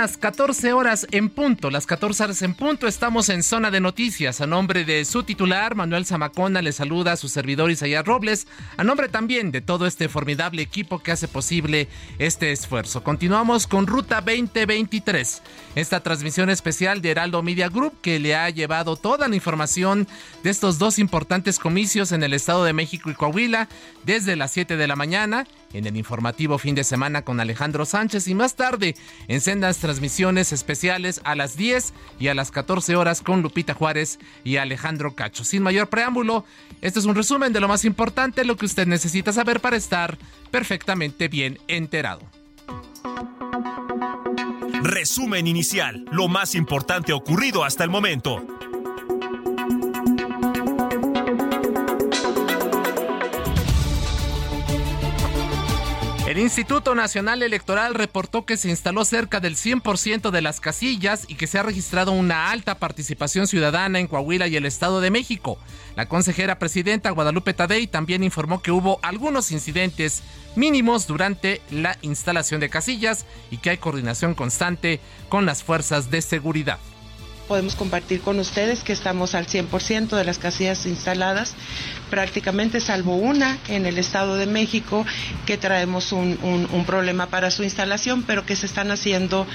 Las 14 horas en punto, las 14 horas en punto, estamos en zona de noticias. A nombre de su titular, Manuel Zamacona, le saluda a su servidor Isaías Robles, a nombre también de todo este formidable equipo que hace posible este esfuerzo. Continuamos con Ruta 2023, esta transmisión especial de Heraldo Media Group que le ha llevado toda la información de estos dos importantes comicios en el Estado de México y Coahuila desde las 7 de la mañana en el informativo fin de semana con Alejandro Sánchez y más tarde en sendas transmisiones especiales a las 10 y a las 14 horas con Lupita Juárez y Alejandro Cacho. Sin mayor preámbulo, este es un resumen de lo más importante, lo que usted necesita saber para estar perfectamente bien enterado. Resumen inicial, lo más importante ocurrido hasta el momento. El Instituto Nacional Electoral reportó que se instaló cerca del 100% de las casillas y que se ha registrado una alta participación ciudadana en Coahuila y el Estado de México. La consejera presidenta Guadalupe Tadei también informó que hubo algunos incidentes mínimos durante la instalación de casillas y que hay coordinación constante con las fuerzas de seguridad podemos compartir con ustedes que estamos al 100% de las casillas instaladas, prácticamente salvo una en el Estado de México, que traemos un, un, problema para su instalación, pero que se están haciendo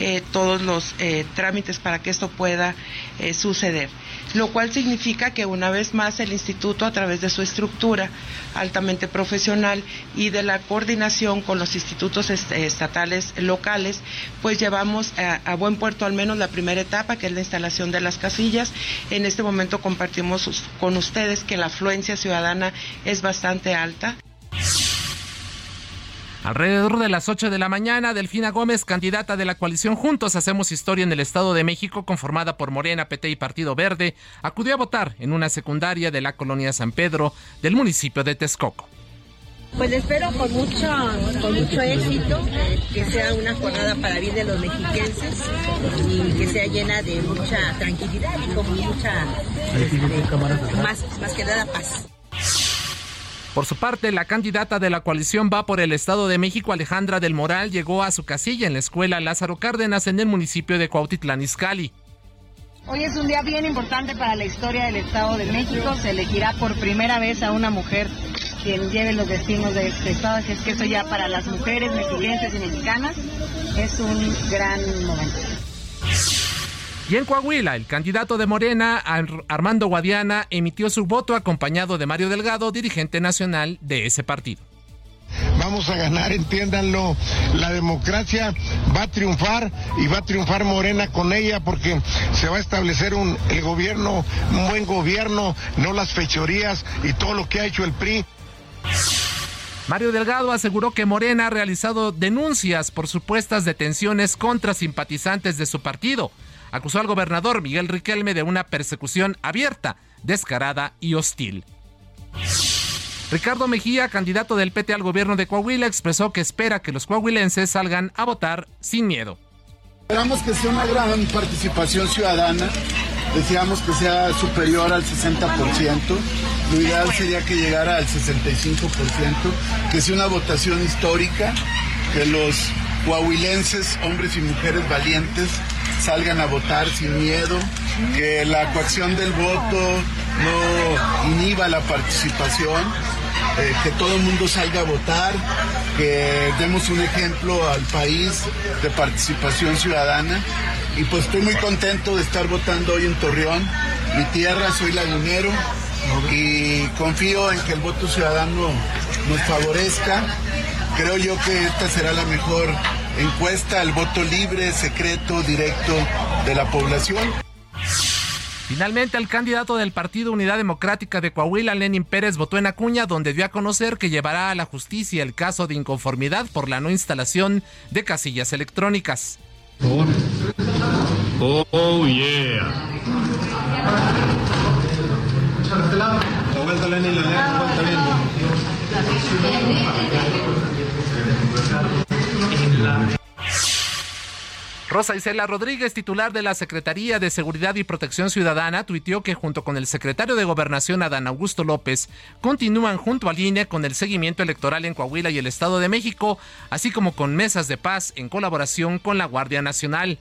eh, todos los eh, trámites para que esto pueda eh, suceder. Lo cual significa que una vez más el instituto, a través de su estructura altamente profesional y de la coordinación con los institutos est estatales locales, pues llevamos a, a buen puerto al menos la primera etapa, que es la instalación de las casillas. En este momento compartimos con ustedes que la afluencia ciudadana es bastante alta. Alrededor de las 8 de la mañana, Delfina Gómez, candidata de la coalición Juntos Hacemos Historia en el Estado de México, conformada por Morena, PT y Partido Verde, acudió a votar en una secundaria de la colonia San Pedro del municipio de Texcoco. Pues espero con mucho, con mucho éxito, que sea una jornada para bien de los mexiquenses y que sea llena de mucha tranquilidad y con mucha, este, más, más que nada paz. Por su parte, la candidata de la coalición va por el Estado de México, Alejandra del Moral, llegó a su casilla en la escuela Lázaro Cárdenas en el municipio de Cuautitlán Izcalli. Hoy es un día bien importante para la historia del Estado de México. Se elegirá por primera vez a una mujer quien lleve los destinos de este estado, así es que eso ya para las mujeres mexiquenses y mexicanas es un gran momento. Y en Coahuila, el candidato de Morena, Armando Guadiana, emitió su voto acompañado de Mario Delgado, dirigente nacional de ese partido. Vamos a ganar, entiéndanlo. La democracia va a triunfar y va a triunfar Morena con ella porque se va a establecer un, el gobierno, un buen gobierno, no las fechorías y todo lo que ha hecho el PRI. Mario Delgado aseguró que Morena ha realizado denuncias por supuestas detenciones contra simpatizantes de su partido. Acusó al gobernador Miguel Riquelme de una persecución abierta, descarada y hostil. Ricardo Mejía, candidato del PT al gobierno de Coahuila, expresó que espera que los coahuilenses salgan a votar sin miedo. Esperamos que sea una gran participación ciudadana, deseamos que sea superior al 60%, lo ideal sería que llegara al 65%, que sea una votación histórica, que los coahuilenses, hombres y mujeres valientes, salgan a votar sin miedo, que la coacción del voto no inhiba la participación, eh, que todo el mundo salga a votar, que demos un ejemplo al país de participación ciudadana. Y pues estoy muy contento de estar votando hoy en Torreón, mi tierra, soy lagunero y confío en que el voto ciudadano nos favorezca. Creo yo que esta será la mejor encuesta, el voto libre, secreto, directo de la población. Finalmente, el candidato del Partido Unidad Democrática de Coahuila, Lenin Pérez, votó en Acuña, donde dio a conocer que llevará a la justicia el caso de inconformidad por la no instalación de casillas electrónicas. Oh, yeah. Rosa Isela Rodríguez, titular de la Secretaría de Seguridad y Protección Ciudadana, tuiteó que junto con el secretario de Gobernación Adán Augusto López continúan junto al INE con el seguimiento electoral en Coahuila y el Estado de México, así como con mesas de paz en colaboración con la Guardia Nacional.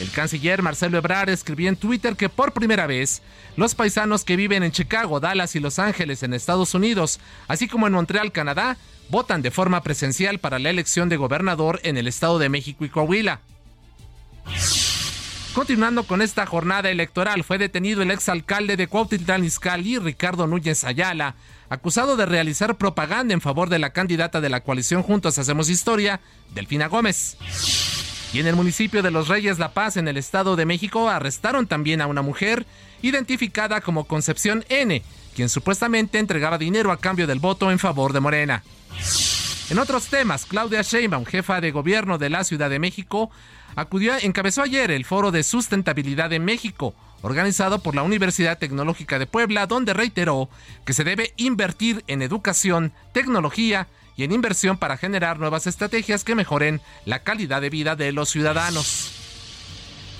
El canciller Marcelo Ebrard escribió en Twitter que por primera vez los paisanos que viven en Chicago, Dallas y Los Ángeles en Estados Unidos, así como en Montreal, Canadá, votan de forma presencial para la elección de gobernador en el Estado de México y Coahuila. Continuando con esta jornada electoral, fue detenido el exalcalde de Cuautitlán Izcalli, Ricardo Núñez Ayala, acusado de realizar propaganda en favor de la candidata de la coalición Juntos Hacemos Historia, Delfina Gómez. Y en el municipio de Los Reyes La Paz, en el Estado de México, arrestaron también a una mujer identificada como Concepción N, quien supuestamente entregaba dinero a cambio del voto en favor de Morena. En otros temas, Claudia Sheinbaum, jefa de gobierno de la Ciudad de México, acudió, encabezó ayer el Foro de Sustentabilidad en México, organizado por la Universidad Tecnológica de Puebla, donde reiteró que se debe invertir en educación, tecnología y en inversión para generar nuevas estrategias que mejoren la calidad de vida de los ciudadanos.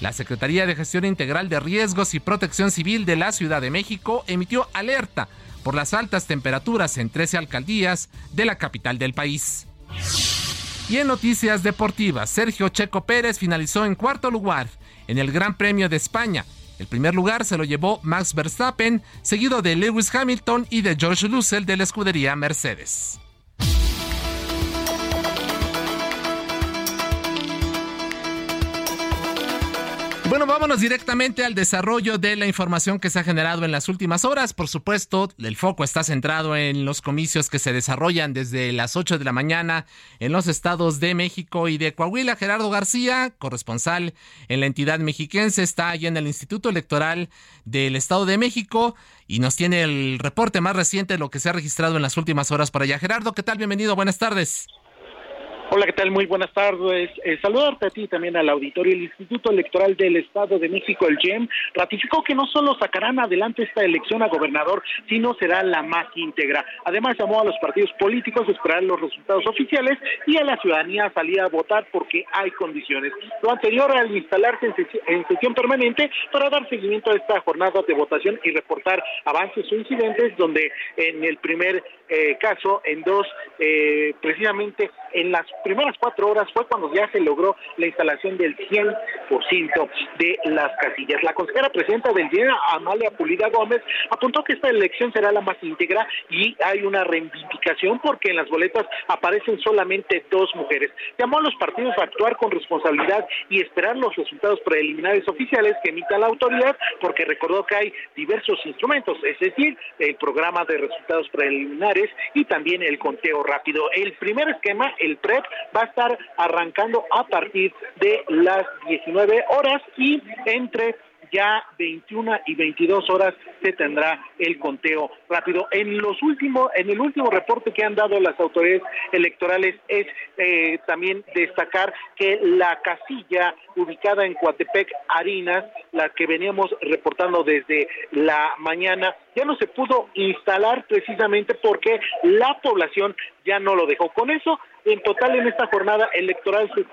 La Secretaría de Gestión Integral de Riesgos y Protección Civil de la Ciudad de México emitió alerta por las altas temperaturas en 13 alcaldías de la capital del país. Y en noticias deportivas, Sergio Checo Pérez finalizó en cuarto lugar en el Gran Premio de España. El primer lugar se lo llevó Max Verstappen, seguido de Lewis Hamilton y de George Russell de la escudería Mercedes. Bueno, vámonos directamente al desarrollo de la información que se ha generado en las últimas horas. Por supuesto, el foco está centrado en los comicios que se desarrollan desde las 8 de la mañana en los estados de México y de Coahuila. Gerardo García, corresponsal en la entidad mexiquense, está allí en el Instituto Electoral del Estado de México y nos tiene el reporte más reciente de lo que se ha registrado en las últimas horas por allá. Gerardo, ¿qué tal? Bienvenido, buenas tardes. Hola, ¿qué tal? Muy buenas tardes. Eh, saludarte a ti también al auditorio. El Instituto Electoral del Estado de México, el GEM, ratificó que no solo sacarán adelante esta elección a gobernador, sino será la más íntegra. Además, llamó a los partidos políticos a esperar los resultados oficiales y a la ciudadanía a salir a votar porque hay condiciones. Lo anterior al instalarse en, sesión permanente para dar seguimiento a esta jornada de votación y reportar avances o incidentes, donde en el primer eh, caso, en dos, eh, precisamente en las primeras cuatro horas fue cuando ya se logró la instalación del 100% de las casillas. La consejera presidenta del día, Amalia Pulida Gómez, apuntó que esta elección será la más íntegra y hay una reivindicación porque en las boletas aparecen solamente dos mujeres. Llamó a los partidos a actuar con responsabilidad y esperar los resultados preliminares oficiales que emita la autoridad porque recordó que hay diversos instrumentos, es decir, el programa de resultados preliminares y también el conteo rápido. El primer esquema, el PREP, va a estar arrancando a partir de las 19 horas y entre ya 21 y 22 horas se tendrá el conteo rápido. En los últimos, en el último reporte que han dado las autoridades electorales es eh, también destacar que la casilla ubicada en Coatepec, Harinas, la que veníamos reportando desde la mañana, ya no se pudo instalar precisamente porque la población ya no lo dejó. Con eso, en total en esta jornada electoral se,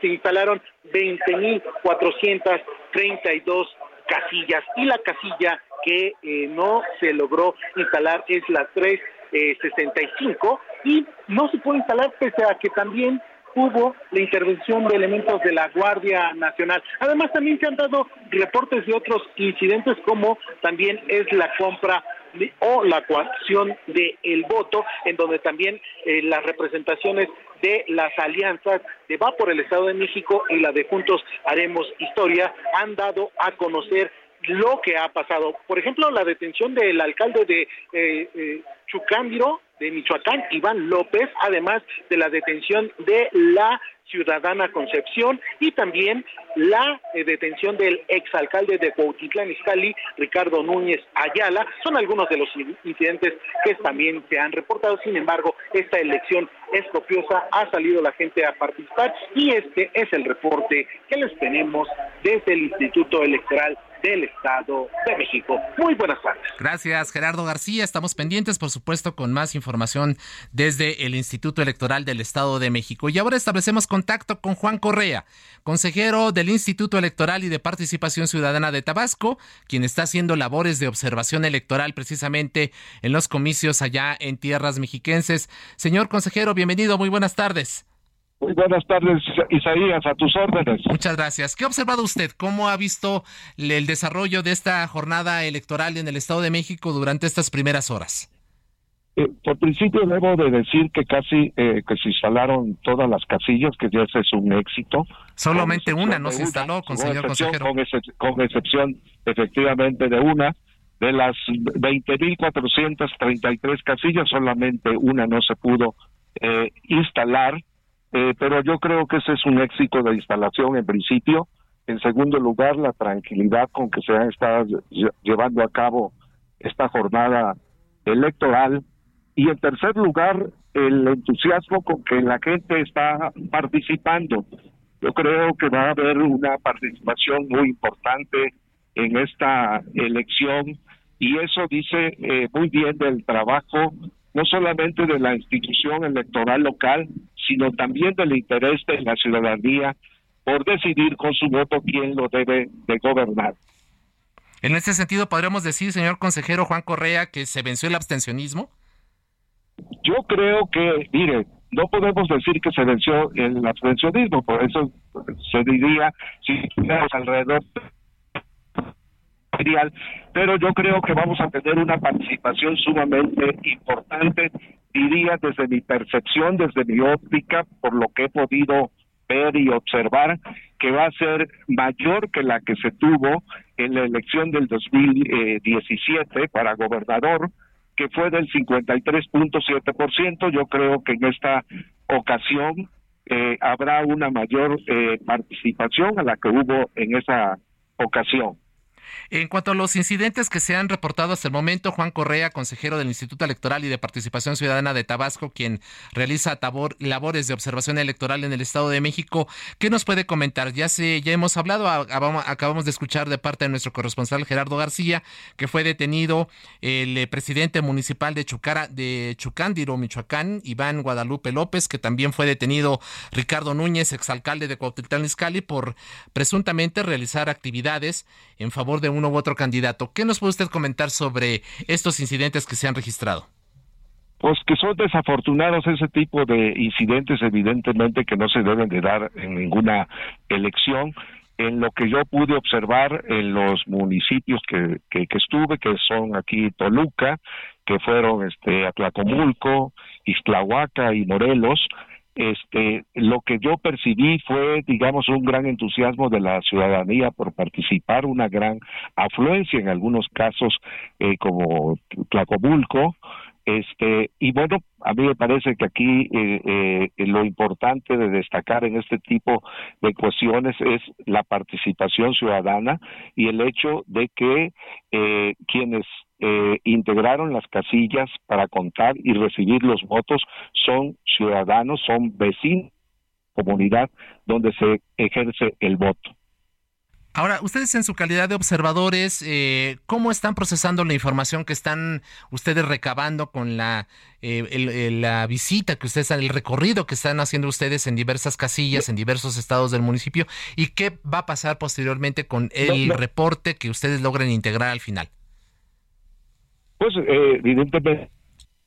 se instalaron 20.432 casillas y la casilla que eh, no se logró instalar es la 365 y no se puede instalar pese a que también hubo la intervención de elementos de la Guardia Nacional. Además, también se han dado reportes de otros incidentes, como también es la compra o la coacción del el voto, en donde también eh, las representaciones de las alianzas de Va por el Estado de México y la de Juntos Haremos Historia han dado a conocer lo que ha pasado. Por ejemplo, la detención del alcalde de eh, eh Chucándiro, de Michoacán, Iván López, además de la detención de la ciudadana Concepción y también la eh, detención del exalcalde de Cuautitlán Izcalli, Ricardo Núñez Ayala, son algunos de los incidentes que también se han reportado. Sin embargo, esta elección es copiosa, ha salido la gente a participar y este es el reporte que les tenemos desde el Instituto Electoral del Estado de México. Muy buenas tardes. Gracias, Gerardo García. Estamos pendientes, por supuesto, con más información desde el Instituto Electoral del Estado de México. Y ahora establecemos contacto con Juan Correa, consejero del Instituto Electoral y de Participación Ciudadana de Tabasco, quien está haciendo labores de observación electoral precisamente en los comicios allá en tierras mexiquenses. Señor consejero, bienvenido, muy buenas tardes. Muy buenas tardes, Isaías, a tus órdenes. Muchas gracias. ¿Qué ha observado usted? ¿Cómo ha visto el desarrollo de esta jornada electoral en el Estado de México durante estas primeras horas? Eh, por principio debo de decir que casi eh, que se instalaron todas las casillas, que ya ese es un éxito. Solamente una no se instaló, con señor consejero. Con, con excepción, efectivamente, de una. De las 20.433 casillas, solamente una no se pudo eh, instalar eh, pero yo creo que ese es un éxito de instalación en principio. En segundo lugar, la tranquilidad con que se ha estado llevando a cabo esta jornada electoral. Y en tercer lugar, el entusiasmo con que la gente está participando. Yo creo que va a haber una participación muy importante en esta elección y eso dice eh, muy bien del trabajo no solamente de la institución electoral local, sino también del interés de la ciudadanía por decidir con su voto quién lo debe de gobernar. En ese sentido, ¿podríamos decir, señor consejero Juan Correa, que se venció el abstencionismo? Yo creo que, mire, no podemos decir que se venció el abstencionismo, por eso se diría, si tuviéramos alrededor pero yo creo que vamos a tener una participación sumamente importante, diría desde mi percepción, desde mi óptica, por lo que he podido ver y observar, que va a ser mayor que la que se tuvo en la elección del 2017 para gobernador, que fue del 53.7%. Yo creo que en esta ocasión eh, habrá una mayor eh, participación a la que hubo en esa ocasión. En cuanto a los incidentes que se han reportado hasta el momento, Juan Correa, consejero del Instituto Electoral y de Participación Ciudadana de Tabasco, quien realiza labores de observación electoral en el Estado de México, ¿qué nos puede comentar? Ya se, ya hemos hablado, acabamos de escuchar de parte de nuestro corresponsal Gerardo García, que fue detenido el eh, presidente municipal de Chucara, de Chucándiro, Michoacán, Iván Guadalupe López, que también fue detenido Ricardo Núñez, exalcalde de Cuautitlán Izcalli, por presuntamente realizar actividades en favor de uno u otro candidato. ¿Qué nos puede usted comentar sobre estos incidentes que se han registrado? Pues que son desafortunados ese tipo de incidentes, evidentemente que no se deben de dar en ninguna elección. En lo que yo pude observar en los municipios que, que, estuve, que son aquí Toluca, que fueron este Atlacomulco, Ixtlahuaca y Morelos, este lo que yo percibí fue digamos un gran entusiasmo de la ciudadanía por participar una gran afluencia en algunos casos eh, como Tlacomulco este y bueno a mí me parece que aquí eh, eh, lo importante de destacar en este tipo de cuestiones es la participación ciudadana y el hecho de que quienes eh, integraron las casillas para contar y recibir los votos son ciudadanos, son vecinos, comunidad donde se ejerce el voto. Ahora, ustedes en su calidad de observadores, eh, ¿cómo están procesando la información que están ustedes recabando con la, eh, la visita que ustedes, el recorrido que están haciendo ustedes en diversas casillas, en diversos estados del municipio? ¿Y qué va a pasar posteriormente con el reporte que ustedes logren integrar al final? Pues eh, evidentemente,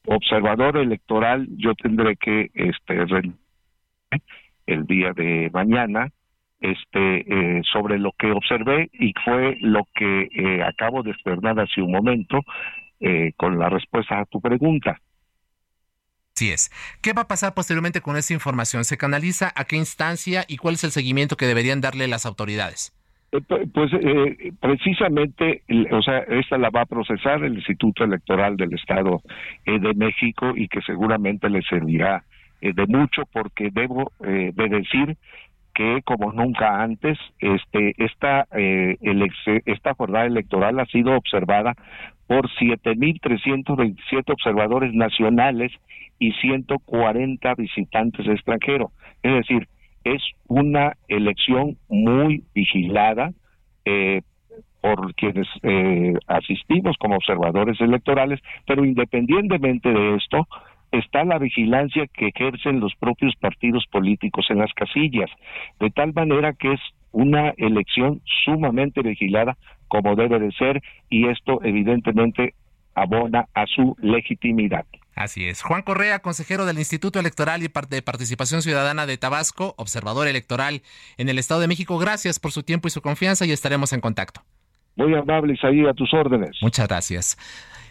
observador electoral, yo tendré que este el día de mañana este sobre lo que observé y fue lo que acabo de externar hace un momento con la respuesta a tu pregunta. Así es. ¿Qué va a pasar posteriormente con esa información? ¿Se canaliza a qué instancia y cuál es el seguimiento que deberían darle las autoridades? Eh, pues eh, precisamente, o sea, esta la va a procesar el Instituto Electoral del Estado eh, de México y que seguramente le servirá de mucho porque debo de decir que como nunca antes este esta esta jornada electoral ha sido observada por 7.327 observadores nacionales y 140 visitantes extranjeros. Es decir, es una elección muy vigilada eh, por quienes eh, asistimos como observadores electorales, pero independientemente de esto, está la vigilancia que ejercen los propios partidos políticos en las casillas, de tal manera que es una elección sumamente vigilada como debe de ser y esto evidentemente abona a su legitimidad. Así es. Juan Correa, consejero del Instituto Electoral y de Participación Ciudadana de Tabasco, observador electoral en el Estado de México, gracias por su tiempo y su confianza y estaremos en contacto. Muy amable, Isaí, a tus órdenes. Muchas gracias.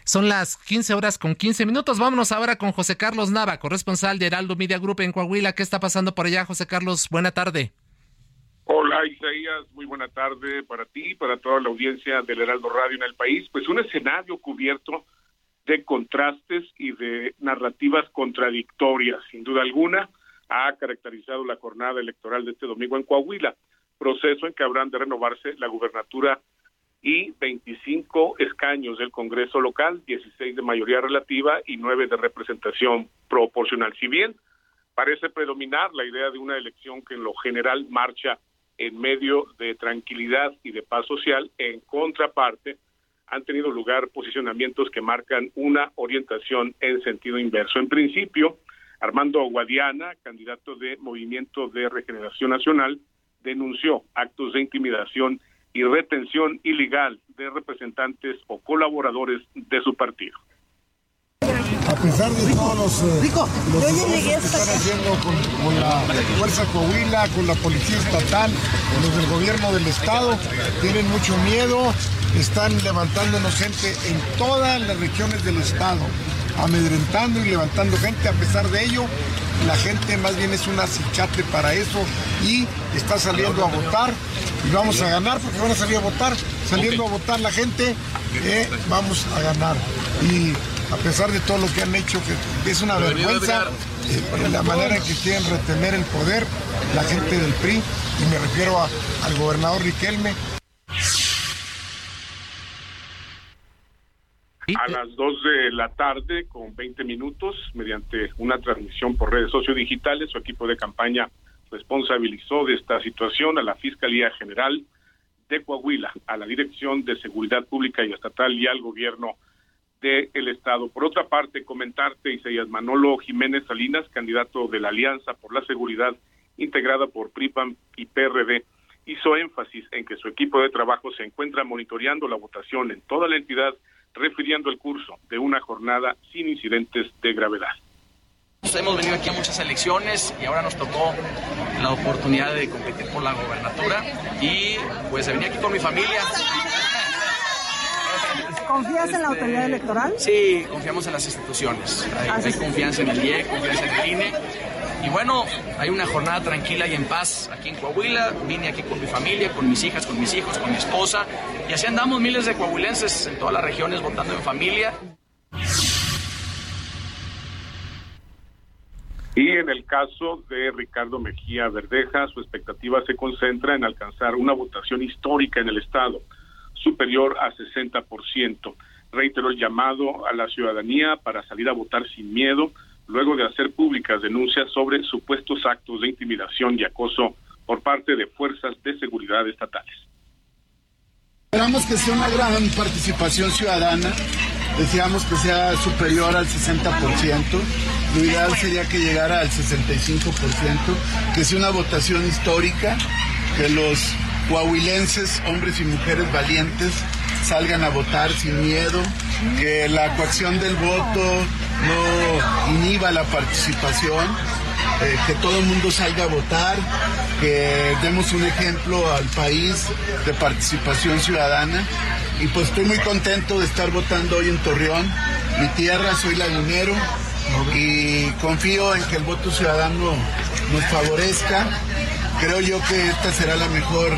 Son las 15 horas con 15 minutos. Vámonos ahora con José Carlos Nava, corresponsal de Heraldo Media Group en Coahuila. ¿Qué está pasando por allá, José Carlos? Buena tarde. Hola Isaías, muy buena tarde para ti, para toda la audiencia del Heraldo Radio en el país. Pues un escenario cubierto de contrastes y de narrativas contradictorias, sin duda alguna, ha caracterizado la jornada electoral de este domingo en Coahuila, proceso en que habrán de renovarse la gubernatura y 25 escaños del Congreso local, 16 de mayoría relativa y 9 de representación proporcional. Si bien parece predominar la idea de una elección que en lo general marcha en medio de tranquilidad y de paz social, en contraparte, han tenido lugar posicionamientos que marcan una orientación en sentido inverso. En principio, Armando Guadiana, candidato de Movimiento de Regeneración Nacional, denunció actos de intimidación y retención ilegal de representantes o colaboradores de su partido. A pesar de todos los, eh, que están haciendo con, con, la Fuerza Coahuila, con la Policía Estatal, con los del Gobierno del Estado, tienen mucho miedo, están levantándonos gente en todas las regiones del estado, amedrentando y levantando gente. A pesar de ello, la gente más bien es un acicate para eso y está saliendo a votar y vamos a ganar porque van a salir a votar. Saliendo a votar la gente, eh, vamos a ganar. Y a pesar de todo lo que han hecho, que es una vergüenza eh, la manera en que quieren retener el poder la gente del PRI, y me refiero al gobernador Riquelme, a las 2 de la tarde con 20 minutos mediante una transmisión por redes sociodigitales. Su equipo de campaña responsabilizó de esta situación a la Fiscalía General de Coahuila, a la Dirección de Seguridad Pública y Estatal y al Gobierno del Estado. Por otra parte, comentarte, Isaías Manolo Jiménez Salinas, candidato de la Alianza por la Seguridad integrada por PRIPAM y PRD, hizo énfasis en que su equipo de trabajo se encuentra monitoreando la votación en toda la entidad refiriendo el curso de una jornada sin incidentes de gravedad. Hemos venido aquí a muchas elecciones y ahora nos tocó la oportunidad de competir por la gobernatura y pues de venir aquí con mi familia. ¿Confías en la autoridad electoral? Sí, confiamos en las instituciones. Hay, hay confianza en el IE, confianza en el INE y bueno, hay una jornada tranquila y en paz aquí en Coahuila. Vine aquí con mi familia, con mis hijas, con mis hijos, con mi esposa. Y así andamos miles de coahuilenses en todas las regiones votando en familia. Y en el caso de Ricardo Mejía Verdeja, su expectativa se concentra en alcanzar una votación histórica en el Estado, superior a 60%. Reiteró el llamado a la ciudadanía para salir a votar sin miedo, luego de hacer públicas denuncias sobre supuestos actos de intimidación y acoso por parte de fuerzas de seguridad estatales. Esperamos que sea una gran participación ciudadana, deseamos que sea superior al 60%, lo ideal sería que llegara al 65%, que sea una votación histórica, que los coahuilenses, hombres y mujeres valientes, salgan a votar sin miedo, que la coacción del voto no inhiba la participación eh, que todo el mundo salga a votar, que demos un ejemplo al país de participación ciudadana. Y pues estoy muy contento de estar votando hoy en Torreón, mi tierra, soy lagunero y confío en que el voto ciudadano nos favorezca. Creo yo que esta será la mejor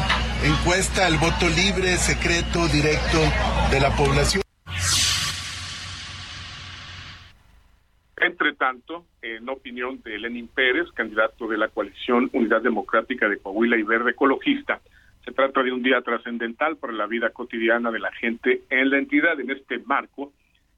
encuesta, el voto libre, secreto, directo de la población. Entre tanto, en opinión de Lenin Pérez, candidato de la coalición Unidad Democrática de Coahuila y Verde Ecologista, se trata de un día trascendental para la vida cotidiana de la gente en la entidad. En este marco,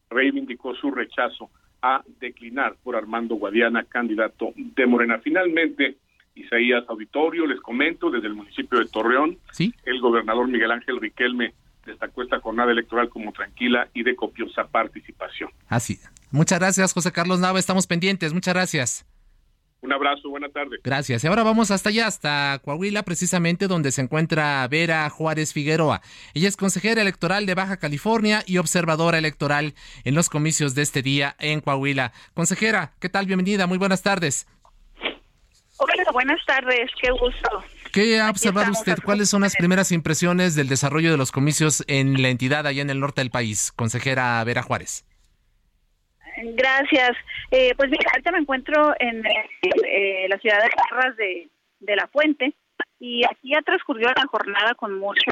reivindicó su rechazo a declinar por Armando Guadiana, candidato de Morena. Finalmente, Isaías Auditorio, les comento, desde el municipio de Torreón, ¿Sí? el gobernador Miguel Ángel Riquelme destacó esta jornada electoral como tranquila y de copiosa participación. Así. Muchas gracias, José Carlos Nava. Estamos pendientes. Muchas gracias. Un abrazo, buena tarde. Gracias. Y ahora vamos hasta allá, hasta Coahuila, precisamente donde se encuentra Vera Juárez Figueroa. Ella es consejera electoral de Baja California y observadora electoral en los comicios de este día en Coahuila. Consejera, ¿qué tal? Bienvenida, muy buenas tardes. Hola, buenas tardes, qué gusto. ¿Qué ha observado usted? ¿Cuáles son las primeras impresiones del desarrollo de los comicios en la entidad allá en el norte del país? Consejera Vera Juárez. Gracias. Eh, pues mira, ahorita me encuentro en eh, la ciudad de Carras de, de, La Fuente y aquí ha transcurrido la jornada con mucha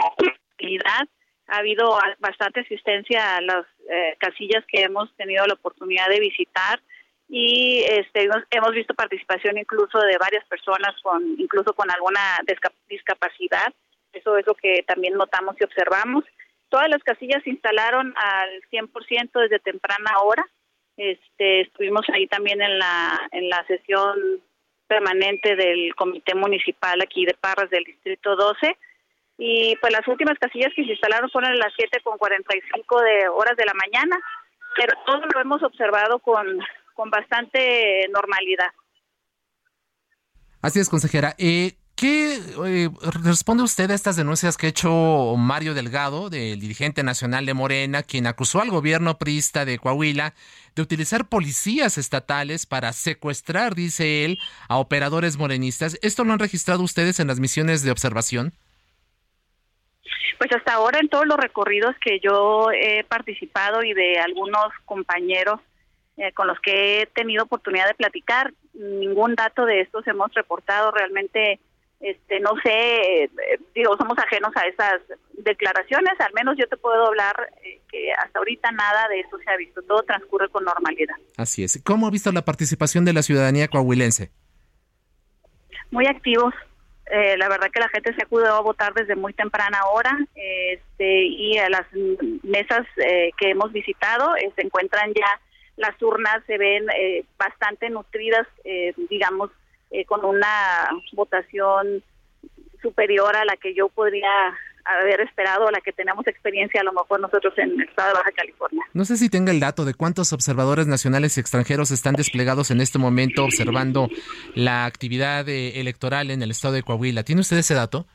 actividad. Ha habido bastante asistencia a las eh, casillas que hemos tenido la oportunidad de visitar y este, hemos, visto participación incluso de varias personas con incluso con alguna discapacidad. Eso es lo que también notamos y observamos. Todas las casillas se instalaron al 100% desde temprana hora este, estuvimos ahí también en la, en la sesión permanente del Comité Municipal aquí de Parras del Distrito 12 y pues las últimas casillas que se instalaron fueron a las 7 con 45 de horas de la mañana, pero todo lo hemos observado con, con bastante normalidad. Así es, consejera. Eh, ¿Qué eh, responde usted a estas denuncias que ha hecho Mario Delgado, del dirigente nacional de Morena, quien acusó al gobierno priista de Coahuila de utilizar policías estatales para secuestrar, dice él, a operadores morenistas? ¿Esto lo han registrado ustedes en las misiones de observación? Pues hasta ahora en todos los recorridos que yo he participado y de algunos compañeros eh, con los que he tenido oportunidad de platicar, ningún dato de estos hemos reportado realmente este no sé eh, digo somos ajenos a esas declaraciones al menos yo te puedo hablar eh, que hasta ahorita nada de eso se ha visto todo transcurre con normalidad. Así es. Cómo ha visto la participación de la ciudadanía coahuilense muy activos. Eh, la verdad que la gente se acudió a votar desde muy temprana hora este y a las mesas que hemos visitado se encuentran ya las urnas se ven bastante nutridas digamos eh, con una votación superior a la que yo podría haber esperado, a la que tenemos experiencia a lo mejor nosotros en el estado de Baja California. No sé si tenga el dato de cuántos observadores nacionales y extranjeros están desplegados en este momento observando la actividad eh, electoral en el estado de Coahuila. ¿Tiene usted ese dato?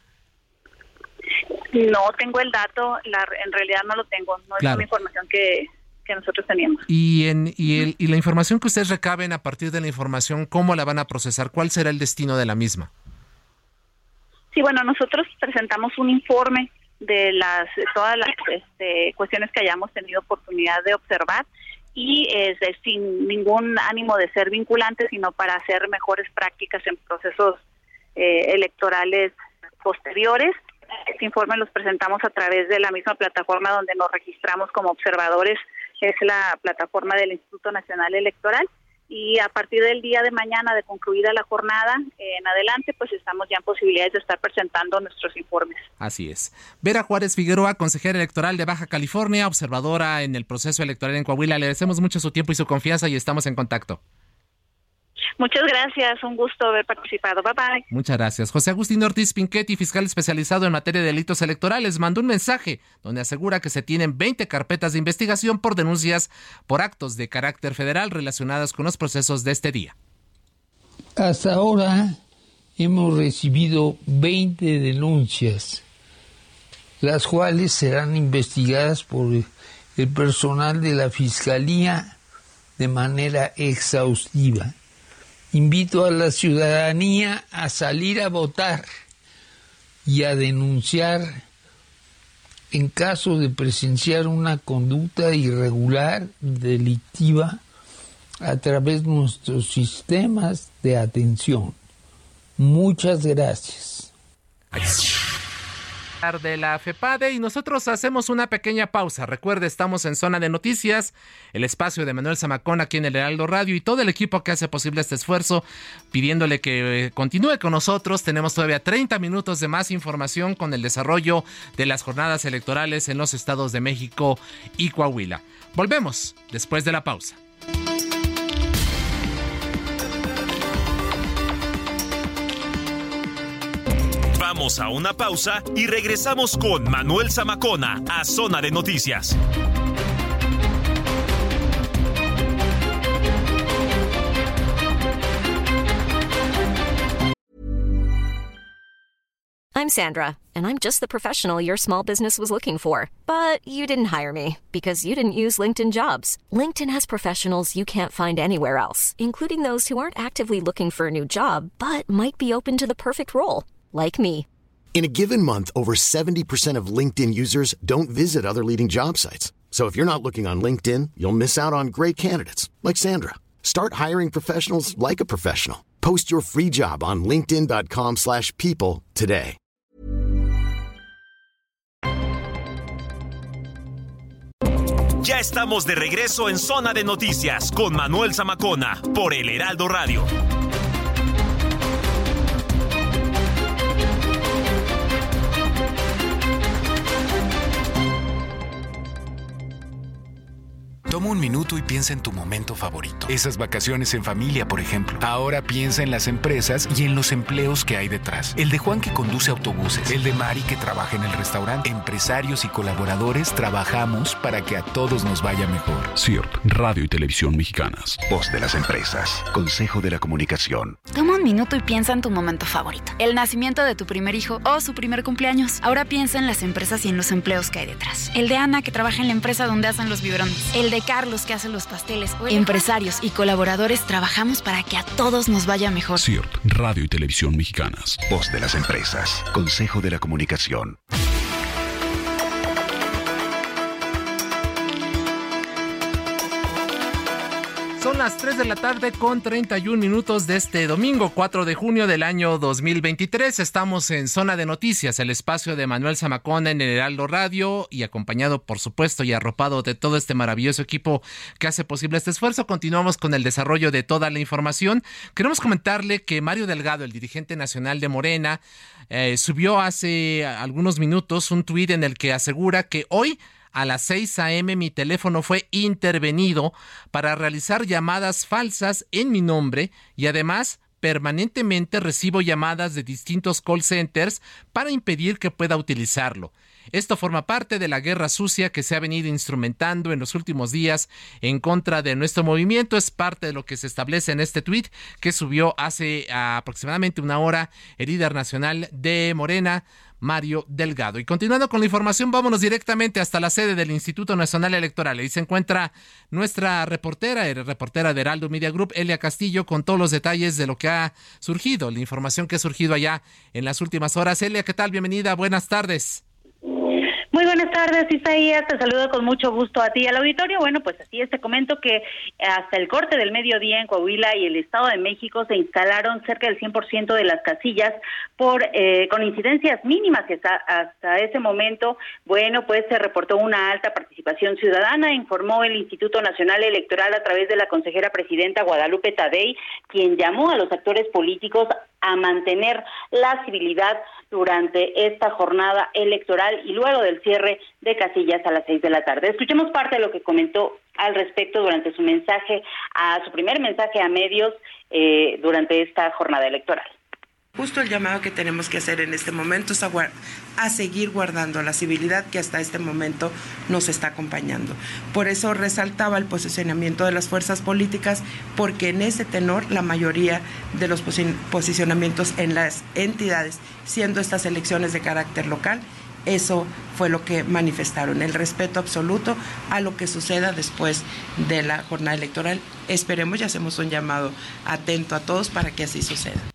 No tengo el dato, la, en realidad no lo tengo, no es una información que, que nosotros teníamos. Y, en, y, el, y la información que ustedes recaben a partir de la información, ¿cómo la van a procesar? ¿Cuál será el destino de la misma? Sí, bueno, nosotros presentamos un informe de las todas las este, cuestiones que hayamos tenido oportunidad de observar y es sin ningún ánimo de ser vinculante, sino para hacer mejores prácticas en procesos eh, electorales posteriores. Este informe los presentamos a través de la misma plataforma donde nos registramos como observadores es la plataforma del Instituto Nacional Electoral y a partir del día de mañana de concluida la jornada en adelante, pues estamos ya en posibilidades de estar presentando nuestros informes. Así es. Vera Juárez Figueroa, consejera electoral de Baja California, observadora en el proceso electoral en Coahuila. Le agradecemos mucho su tiempo y su confianza y estamos en contacto. Muchas gracias, un gusto haber participado. Bye bye. Muchas gracias. José Agustín Ortiz Pinchetti, fiscal especializado en materia de delitos electorales, mandó un mensaje donde asegura que se tienen 20 carpetas de investigación por denuncias por actos de carácter federal relacionadas con los procesos de este día. Hasta ahora hemos recibido 20 denuncias, las cuales serán investigadas por el personal de la Fiscalía de manera exhaustiva Invito a la ciudadanía a salir a votar y a denunciar en caso de presenciar una conducta irregular, delictiva, a través de nuestros sistemas de atención. Muchas gracias de la FEPADE y nosotros hacemos una pequeña pausa. Recuerde, estamos en zona de noticias, el espacio de Manuel Zamacón aquí en el Heraldo Radio y todo el equipo que hace posible este esfuerzo, pidiéndole que eh, continúe con nosotros. Tenemos todavía 30 minutos de más información con el desarrollo de las jornadas electorales en los estados de México y Coahuila. Volvemos después de la pausa. Vamos a una pausa y regresamos con Manuel Zamacona a Zona de Noticias. I'm Sandra, and I'm just the professional your small business was looking for. But you didn't hire me because you didn't use LinkedIn jobs. LinkedIn has professionals you can't find anywhere else, including those who aren't actively looking for a new job but might be open to the perfect role like me. In a given month, over 70% of LinkedIn users don't visit other leading job sites. So if you're not looking on LinkedIn, you'll miss out on great candidates like Sandra. Start hiring professionals like a professional. Post your free job on linkedin.com/people today. Ya estamos de regreso en Zona de Noticias con Manuel Zamacona por El Heraldo Radio. Toma un minuto y piensa en tu momento favorito. Esas vacaciones en familia, por ejemplo. Ahora piensa en las empresas y en los empleos que hay detrás. El de Juan que conduce autobuses. El de Mari que trabaja en el restaurante. Empresarios y colaboradores trabajamos para que a todos nos vaya mejor. CIRT, Radio y Televisión Mexicanas. Voz de las empresas. Consejo de la Comunicación. Toma un minuto y piensa en tu momento favorito. El nacimiento de tu primer hijo o su primer cumpleaños. Ahora piensa en las empresas y en los empleos que hay detrás. El de Ana que trabaja en la empresa donde hacen los biberones. El de Carlos que hace los pasteles. Empresarios y colaboradores trabajamos para que a todos nos vaya mejor. CIRT, Radio y Televisión Mexicanas. Voz de las empresas. Consejo de la Comunicación. Son las 3 de la tarde con 31 minutos de este domingo 4 de junio del año 2023. Estamos en Zona de Noticias, el espacio de Manuel Zamacona en el Heraldo Radio y acompañado por supuesto y arropado de todo este maravilloso equipo que hace posible este esfuerzo. Continuamos con el desarrollo de toda la información. Queremos comentarle que Mario Delgado, el dirigente nacional de Morena, eh, subió hace algunos minutos un tuit en el que asegura que hoy a las 6 a.m. mi teléfono fue intervenido para realizar llamadas falsas en mi nombre y además permanentemente recibo llamadas de distintos call centers para impedir que pueda utilizarlo. Esto forma parte de la guerra sucia que se ha venido instrumentando en los últimos días en contra de nuestro movimiento. Es parte de lo que se establece en este tuit que subió hace aproximadamente una hora el líder nacional de Morena, Mario Delgado. Y continuando con la información, vámonos directamente hasta la sede del Instituto Nacional Electoral. Ahí se encuentra nuestra reportera, reportera de Heraldo Media Group, Elia Castillo, con todos los detalles de lo que ha surgido, la información que ha surgido allá en las últimas horas. Elia, ¿qué tal? Bienvenida, buenas tardes. Muy buenas tardes, Isaías. Te saludo con mucho gusto a ti al auditorio. Bueno, pues así es, te comento que hasta el corte del mediodía en Coahuila y el Estado de México se instalaron cerca del 100% de las casillas por eh, con incidencias mínimas hasta, hasta ese momento, bueno, pues se reportó una alta participación ciudadana, informó el Instituto Nacional Electoral a través de la consejera presidenta Guadalupe Tadei, quien llamó a los actores políticos a mantener la civilidad durante esta jornada electoral y luego del cierre de casillas a las seis de la tarde. Escuchemos parte de lo que comentó al respecto durante su mensaje, a su primer mensaje a medios eh, durante esta jornada electoral. Justo el llamado que tenemos que hacer en este momento es a, seguir guardando la civilidad que hasta este momento nos está acompañando. Por eso resaltaba el posicionamiento de las fuerzas políticas, porque en ese tenor la mayoría de los posicionamientos en las entidades, siendo estas elecciones de carácter local, Eso fue lo que manifestaron, el respeto absoluto a lo que suceda después de la jornada electoral. Esperemos y hacemos un llamado atento a todos para que así suceda.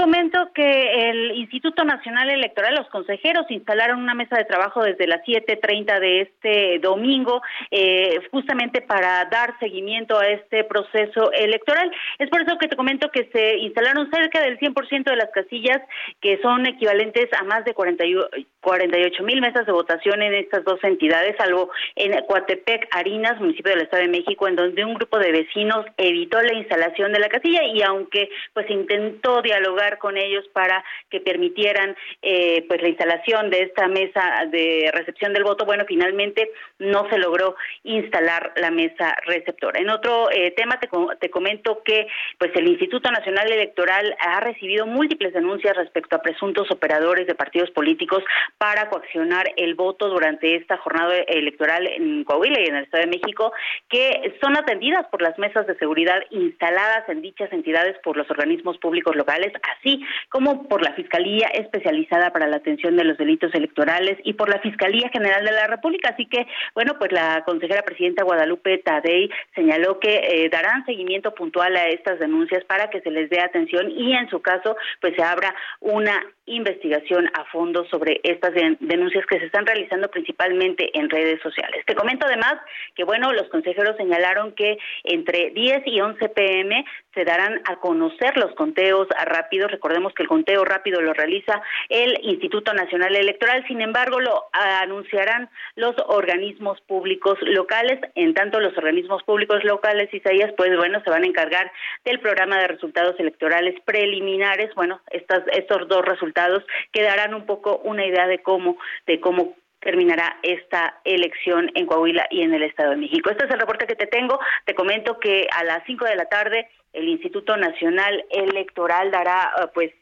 Comento que el Instituto Nacional Electoral, los consejeros instalaron una mesa de trabajo desde las 7.30 de este domingo, eh, justamente para dar seguimiento a este proceso electoral. Es por eso que te comento que se instalaron cerca del 100% de las casillas, que son equivalentes a más de 48 mil mesas de votación en estas dos entidades, salvo en Coatepec, Harinas, municipio del Estado de México, en donde un grupo de vecinos evitó la instalación de la casilla y aunque pues intentó dialogar con ellos para que permitieran eh, pues la instalación de esta mesa de recepción del voto. Bueno, finalmente no se logró instalar la mesa receptora. En otro eh, tema te, te comento que pues el Instituto Nacional Electoral ha recibido múltiples denuncias respecto a presuntos operadores de partidos políticos para coaccionar el voto durante esta jornada electoral en Coahuila y en el Estado de México, que son atendidas por las mesas de seguridad instaladas en dichas entidades por los organismos públicos locales, así como por la Fiscalía Especializada para la Atención de los Delitos Electorales y por la Fiscalía General de la República. Así que, bueno, pues la consejera presidenta Guadalupe Tadei señaló que eh, darán seguimiento puntual a estas denuncias para que se les dé atención y, en su caso, pues se abra una investigación a fondo sobre estas denuncias que se están realizando principalmente en redes sociales. Te comento además que, bueno, los consejeros señalaron que entre 10 y 11 pm se darán a conocer los conteos rápidos. Recordemos que el conteo rápido lo realiza el Instituto Nacional Electoral, sin embargo, lo anunciarán los organismos públicos locales. En tanto, los organismos públicos locales, Isaías, pues bueno, se van a encargar del programa de resultados electorales preliminares. Bueno, estas, estos dos resultados que darán un poco una idea de cómo, de cómo terminará esta elección en Coahuila y en el Estado de México. Este es el reporte que te tengo. Te comento que a las 5 de la tarde el Instituto Nacional Electoral dará eh, pues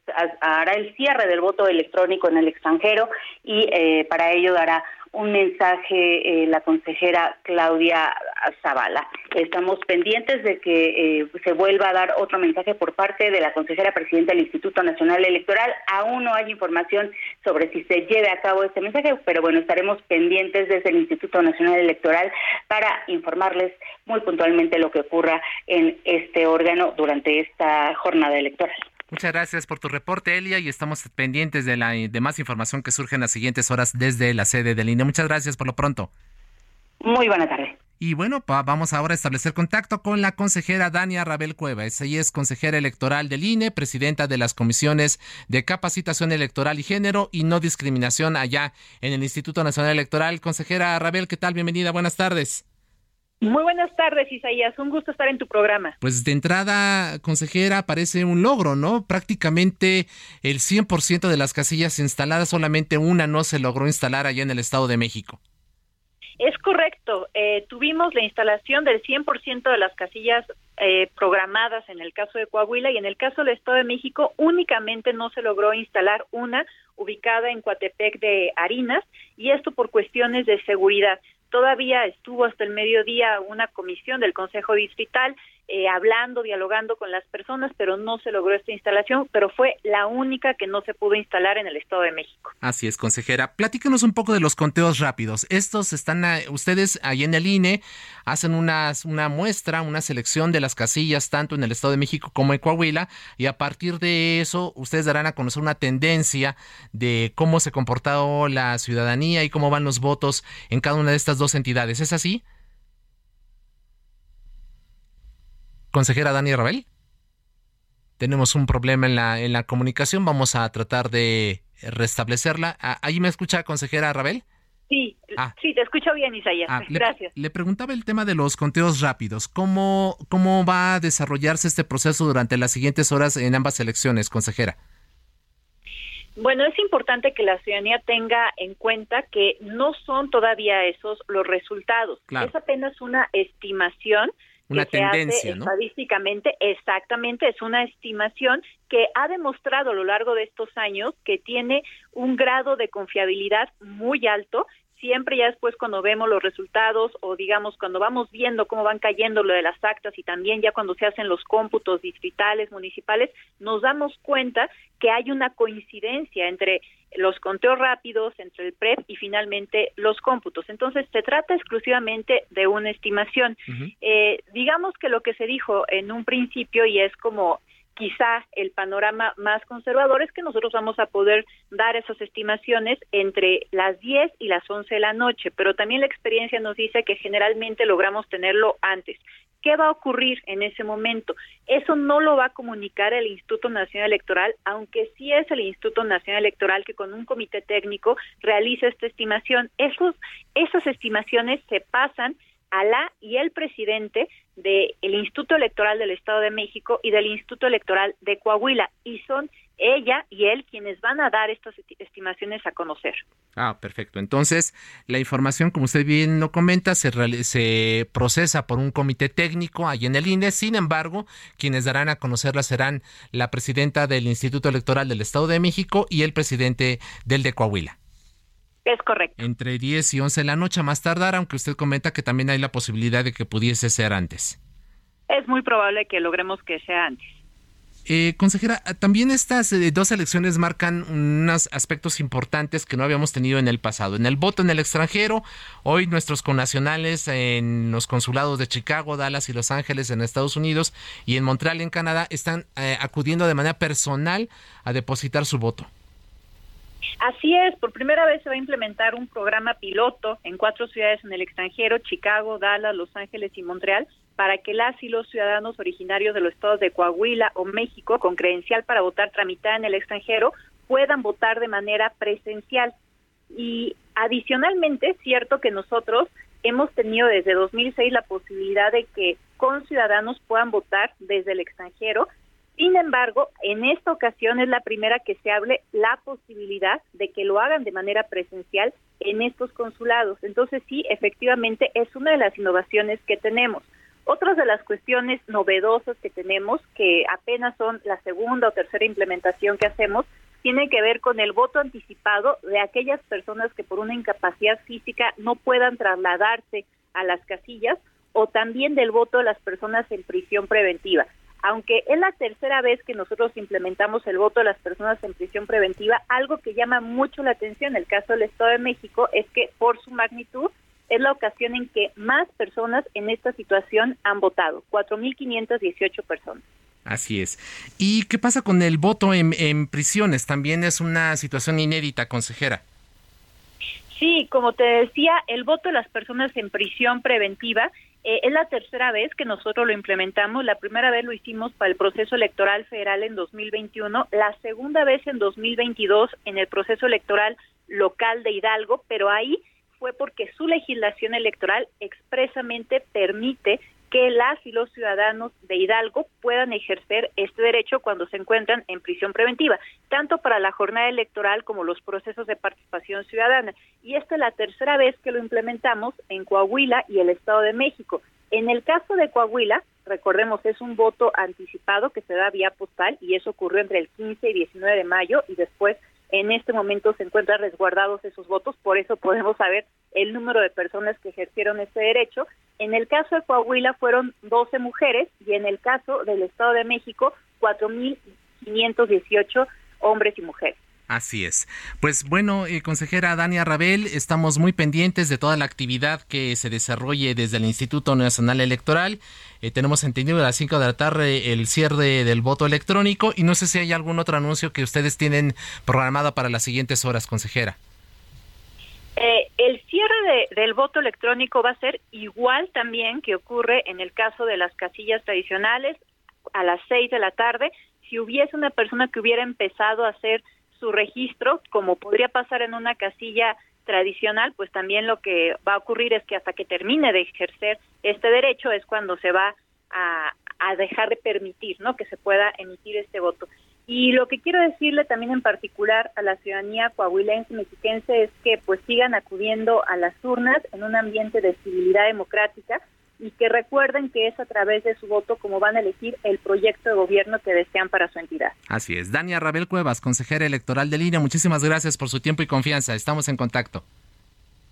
hará el cierre del voto electrónico en el extranjero y eh, para ello dará un mensaje eh, la consejera Claudia Zavala. Estamos pendientes de que eh, se vuelva a dar otro mensaje por parte de la consejera presidenta del Instituto Nacional Electoral. Aún no hay información sobre si se lleve a cabo este mensaje, pero bueno, estaremos pendientes desde el Instituto Nacional Electoral para informarles muy puntualmente lo que ocurra en este órgano durante esta jornada electoral. Muchas gracias por tu reporte, Elia, y estamos pendientes de la de más información que surge en las siguientes horas desde la sede del INE. Muchas gracias por lo pronto. Muy buena tarde. Y bueno, vamos ahora a establecer contacto con la consejera Dania Rabel Cuevas. Ella es consejera electoral del INE, presidenta de las comisiones de capacitación electoral y género y no discriminación allá en el Instituto Nacional Electoral. Consejera Rabel, ¿qué tal? Bienvenida, buenas tardes. Muy buenas tardes, Isaías. Un gusto estar en tu programa. Pues de entrada, consejera, parece un logro, ¿no? Prácticamente el 100% de las casillas instaladas, solamente una no se logró instalar allá en el Estado de México. Es correcto. Eh, tuvimos la instalación del 100% de las casillas eh, programadas en el caso de Coahuila y en el caso del Estado de México únicamente no se logró instalar una ubicada en Coatepec de Harinas y esto por cuestiones de seguridad. Todavía estuvo hasta el mediodía una comisión del Consejo Distrital eh, hablando, dialogando con las personas, pero no se logró esta instalación, pero fue la única que no se pudo instalar en el Estado de México. Así es, consejera. Platícanos un poco de los conteos rápidos. Estos están, ustedes ahí en el INE hacen una muestra, una selección de las casillas, tanto en el Estado de México como en Coahuila, y a partir de eso ustedes darán a conocer una tendencia de cómo se ha comportado la ciudadanía y cómo van los votos en cada una de estas dos entidades. ¿Es así? Consejera Dani Rabel. Tenemos un problema en la, en la comunicación, vamos a tratar de restablecerla. Ah, ¿Ahí me escucha, consejera Rabel? Sí, ah. sí, te escucho bien, Isaías. Ah, Gracias. Le, preguntaba el tema de los conteos rápidos. ¿Cómo, ¿Cómo va a desarrollarse este proceso durante las siguientes horas en ambas elecciones, consejera? Bueno, es importante que la ciudadanía tenga en cuenta que no son todavía esos los resultados. Es apenas una estimación una tendencia, ¿no? Estadísticamente, exactamente, es una estimación que ha demostrado a lo largo de estos años que tiene un grado de confiabilidad muy alto siempre ya después cuando vemos los resultados o digamos cuando vamos viendo cómo van cayendo lo de las actas y también ya cuando se hacen los cómputos distritales, municipales, nos damos cuenta que hay una coincidencia entre los conteos rápidos, entre el PREP y finalmente los cómputos. Entonces, se trata exclusivamente de una estimación. eh, digamos que lo que se dijo en un principio y es como quizá el panorama más conservador es que nosotros vamos a poder dar esas estimaciones entre las 10 y las 11 de la noche, pero también la experiencia nos dice que generalmente logramos tenerlo antes. ¿Qué va a ocurrir en ese momento? Eso no lo va a comunicar el Instituto Nacional Electoral, aunque sí es el Instituto Nacional Electoral que con un comité técnico realiza esta estimación. Esos, esas estimaciones se pasan a la y el presidente del Instituto Electoral del Estado de México y del Instituto Electoral de Coahuila y son ella y él quienes van a dar estas estimaciones a conocer. Ah, perfecto. Entonces, la información, como usted bien lo comenta, se, se procesa por un comité técnico ahí en el INE. Sin embargo, quienes darán a conocerla serán la presidenta del Instituto Electoral del Estado de México y el presidente del de Coahuila. Es correcto. Entre 10 y 11 de la noche más tardar, aunque usted comenta que también hay la posibilidad de que pudiese ser antes. Es muy probable que logremos que sea antes. Eh, consejera, también estas eh, dos elecciones marcan unos aspectos importantes que no habíamos tenido en el pasado. En el voto en el extranjero, hoy nuestros connacionales en los consulados de Chicago, Dallas y Los Ángeles en Estados Unidos y en Montreal en Canadá están eh, acudiendo de manera personal a depositar su voto. Así es, por primera vez se va a implementar un programa piloto en cuatro ciudades en el extranjero, Chicago, Dallas, Los Ángeles y Montreal, para que las y los ciudadanos originarios de los estados de Coahuila o México con credencial para votar tramitada en el extranjero puedan votar de manera presencial. Y adicionalmente, es cierto que nosotros hemos tenido desde 2006 la posibilidad de que con ciudadanos puedan votar desde el extranjero sin embargo, en esta ocasión es la primera que se hable la posibilidad de que lo hagan de manera presencial en estos consulados. Entonces, sí, efectivamente es una de las innovaciones que tenemos. Otras de las cuestiones novedosas que tenemos, que apenas son la segunda o tercera implementación que hacemos, tiene que ver con el voto anticipado de aquellas personas que por una incapacidad física no puedan trasladarse a las casillas o también del voto de las personas en prisión preventiva aunque es la tercera vez que nosotros implementamos el voto de las personas en prisión preventiva, algo que llama mucho la atención en el caso del Estado de México es que por su magnitud es la ocasión en que más personas en esta situación han votado, 4.518 personas. Así es. ¿Y qué pasa con el voto en, en prisiones? También es una situación inédita, consejera. Sí, como te decía, el voto de las personas en prisión preventiva eh, es la tercera vez que nosotros lo implementamos. La primera vez lo hicimos para el proceso electoral federal en 2021, la segunda vez en 2022 en el proceso electoral local de Hidalgo, pero ahí fue porque su legislación electoral expresamente permite que las y los ciudadanos de Hidalgo puedan ejercer este derecho cuando se encuentran en prisión preventiva, tanto para la jornada electoral como los procesos de participación ciudadana. Y esta es la tercera vez que lo implementamos en Coahuila y el Estado de México. En el caso de Coahuila, recordemos, es un voto anticipado que se da vía postal y eso ocurrió entre el 15 y 19 de mayo y después en este momento se encuentran resguardados esos votos, por eso podemos saber el número de personas que ejercieron ese derecho. En el caso de Coahuila fueron 12 mujeres y en el caso del Estado de México 4.518 hombres y mujeres. Así es. Pues bueno, eh, consejera Dania Rabel, estamos muy pendientes de toda la actividad que se desarrolle desde el Instituto Nacional Electoral. Eh, tenemos entendido a las 5 de la tarde el cierre del voto electrónico y no sé si hay algún otro anuncio que ustedes tienen programado para las siguientes horas, consejera. Eh, el cierre del voto electrónico va a ser igual también que ocurre en el caso de las casillas tradicionales a las 6 de la tarde. Si hubiese una persona que hubiera empezado a hacer su registro, como podría pasar en una casilla tradicional, pues también lo que va a ocurrir es que hasta que termine de ejercer este derecho es cuando se va a, a dejar de permitir, ¿no? Que se pueda emitir este voto. Y lo que quiero decirle también en particular a la ciudadanía coahuilense mexiquense es que pues sigan acudiendo a las urnas en un ambiente de civilidad democrática, y que recuerden que es a través de su voto como van a elegir el proyecto de gobierno que desean para su entidad. Así es. Dania Rabel Cuevas, consejera electoral de línea, muchísimas gracias por su tiempo y confianza. Estamos en contacto.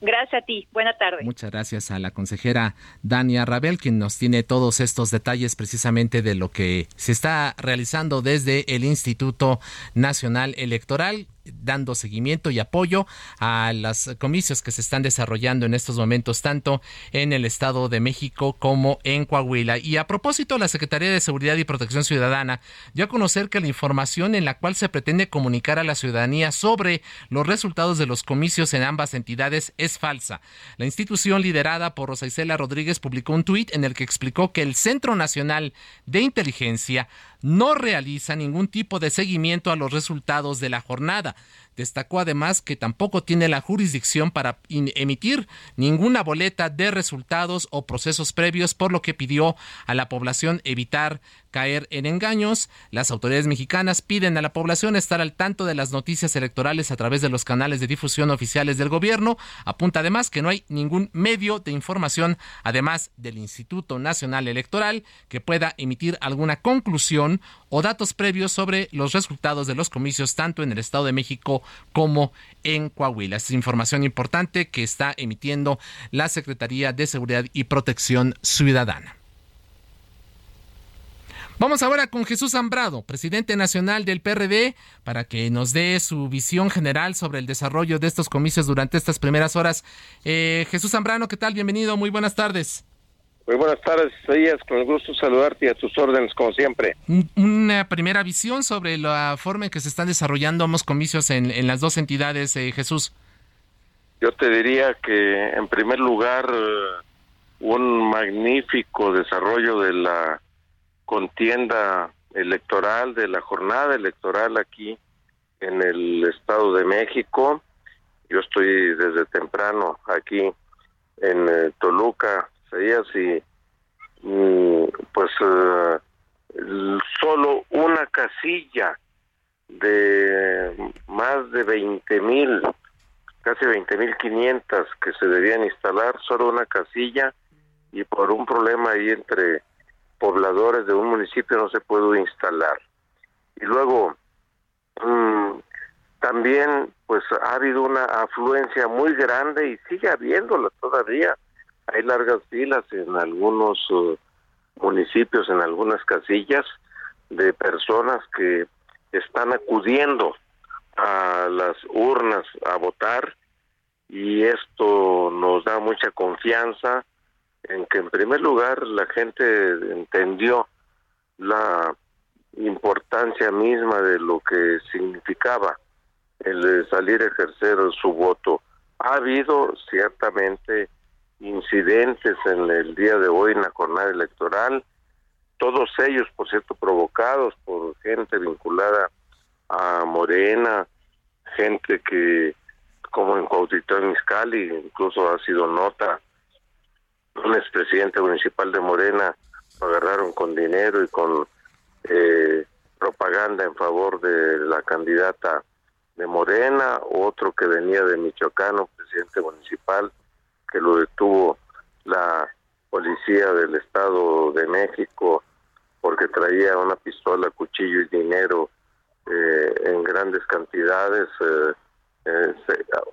Gracias a ti. Buena tarde. Muchas gracias a la consejera Dania Rabel, quien nos tiene todos estos detalles precisamente de lo que se está realizando desde el Instituto Nacional Electoral dando seguimiento y apoyo a los comicios que se están desarrollando en estos momentos, tanto en el Estado de México como en Coahuila. Y a propósito, la Secretaría de Seguridad y Protección Ciudadana dio a conocer que la información en la cual se pretende comunicar a la ciudadanía sobre los resultados de los comicios en ambas entidades es falsa. La institución liderada por Rosa Isela Rodríguez publicó un tuit en el que explicó que el Centro Nacional de Inteligencia no realiza ningún tipo de seguimiento a los resultados de la jornada. Destacó además que tampoco tiene la jurisdicción para emitir ninguna boleta de resultados o procesos previos, por lo que pidió a la población evitar caer en engaños. Las autoridades mexicanas piden a la población estar al tanto de las noticias electorales a través de los canales de difusión oficiales del gobierno. Apunta además que no hay ningún medio de información, además del Instituto Nacional Electoral, que pueda emitir alguna conclusión o datos previos sobre los resultados de los comicios tanto en el Estado de México como en Coahuila. Es información importante que está emitiendo la Secretaría de Seguridad y Protección Ciudadana. Vamos ahora con Jesús Zambrado, presidente nacional del PRD, para que nos dé su visión general sobre el desarrollo de estos comicios durante estas primeras horas. Eh, Jesús Zambrano, ¿qué tal? Bienvenido, muy buenas tardes. Muy buenas tardes, Isaías. Con el gusto saludarte y a tus órdenes, como siempre. Una primera visión sobre la forma en que se están desarrollando ambos comicios en, las dos entidades, eh, Jesús. Yo te diría que, en primer lugar, un magnífico desarrollo de la contienda electoral, de la jornada electoral aquí en el Estado de México. Yo estoy desde temprano aquí en eh, Toluca, y mm, pues eh, solo una casilla de más de 20 mil, casi 20 mil 500 que se debían instalar, solo una casilla y por un problema ahí entre pobladores de un municipio no se pudo instalar. Y luego mm, también pues ha habido una afluencia muy grande y sigue habiéndola todavía hay largas filas en algunos uh, municipios, en algunas casillas, de personas que están acudiendo a las urnas a votar y esto nos da mucha confianza en que en primer lugar la gente entendió la importancia misma de lo que significaba el salir a ejercer su voto. Ha habido ciertamente incidentes en el día de hoy en la jornada electoral, todos ellos, por cierto, provocados por gente vinculada a Morena, gente que, como en Cuautitlán Miscali, incluso ha sido nota, un expresidente municipal de Morena lo agarraron con dinero y con eh, propaganda en favor de la candidata de Morena, otro que venía de Michoacán, un presidente municipal, que lo detuvo la policía del Estado de México porque traía una pistola, cuchillo y dinero eh, en grandes cantidades eh, eh,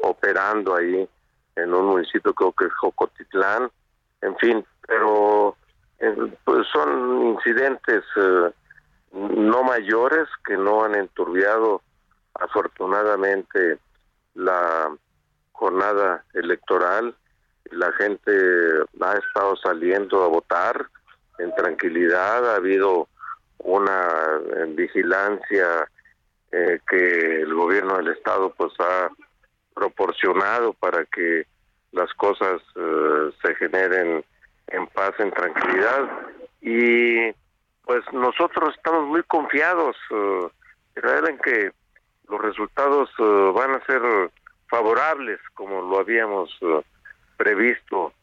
operando ahí en un municipio creo que es Jocotitlán, en fin, pero pues son incidentes no mayores que no han enturbiado afortunadamente la jornada electoral la gente ha estado saliendo a votar en tranquilidad, ha habido una eh, vigilancia eh, que el gobierno del estado pues ha proporcionado para que las cosas eh, se generen en paz, en tranquilidad. Y pues nosotros estamos muy confiados uh, en que los resultados van a ser favorables como lo habíamos previsto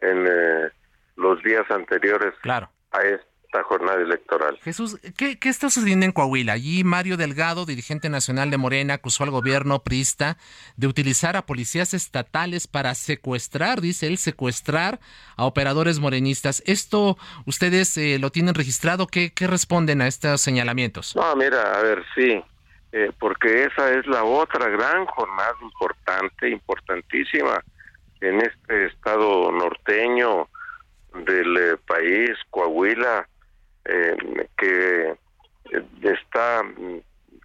en eh, los días anteriores a esta jornada electoral. Jesús, ¿qué, está sucediendo en Coahuila? Allí Mario Delgado, dirigente nacional de Morena, acusó al gobierno prista de utilizar a policías estatales para secuestrar, dice él, secuestrar a operadores morenistas. ¿Esto ustedes eh, lo tienen registrado? ¿Qué, ¿Qué responden a estos señalamientos? No, mira, a ver, sí, eh, porque esa es la otra gran jornada importante, importantísima en este estado norteño del eh, país, Coahuila, eh, que está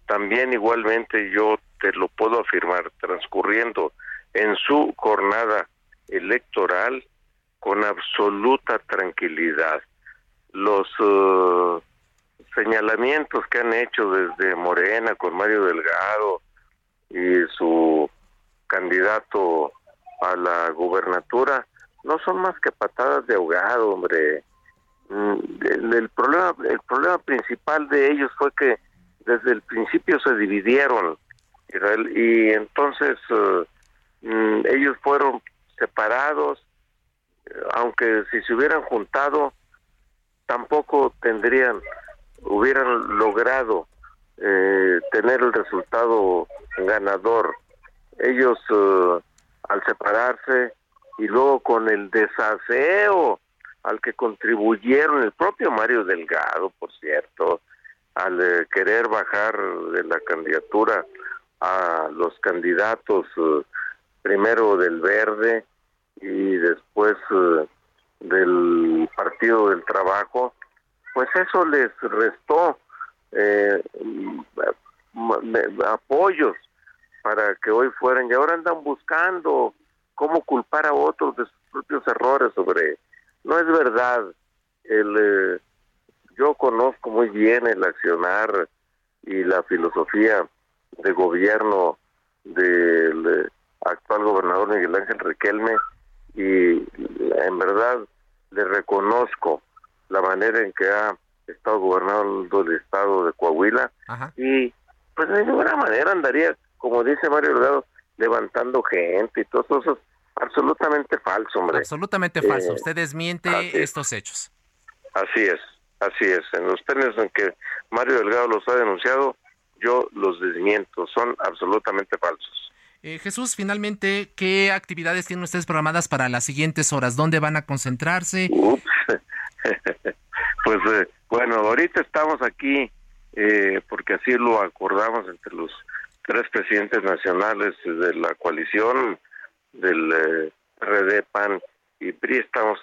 también igualmente, yo te lo puedo afirmar, transcurriendo en su jornada electoral con absoluta tranquilidad. Los señalamientos que han hecho desde Morena con Mario Delgado y su candidato a la gubernatura no son más que patadas de ahogado, hombre. Mm, el, problema el problema principal de ellos fue que desde el principio se dividieron y entonces uh, mm, ellos fueron separados aunque si se hubieran juntado tampoco tendrían hubieran logrado eh, tener el resultado ganador ellos uh, al separarse y luego con el desaseo al que contribuyeron el propio Mario Delgado, por cierto, al eh, querer bajar de la candidatura a los candidatos uh, primero del Verde y después uh, del Partido del Trabajo, pues eso les restó eh, apoyos para que hoy fueran. Y ahora andan buscando cómo culpar a otros de sus propios errores sobre no es verdad. El eh, yo conozco muy bien el accionar y la filosofía de gobierno del eh, actual gobernador Miguel Ángel Riquelme y en verdad le reconozco la manera en que ha estado gobernando el estado de Coahuila y pues de ninguna manera andaría como dice Mario Delgado levantando gente y todo eso es absolutamente falso hombre. Absolutamente falso. Eh, usted desmiente estos hechos. Así es así es. En los términos en que Mario Delgado los ha denunciado yo los desmiento. Son absolutamente falsos. Eh, Jesús, finalmente, ¿qué actividades tienen ustedes programadas para las siguientes horas? ¿Dónde van a concentrarse? pues eh, bueno, ahorita estamos aquí eh, porque así lo acordamos entre los tres presidentes nacionales de la coalición del RD, PAN y PRI. Estamos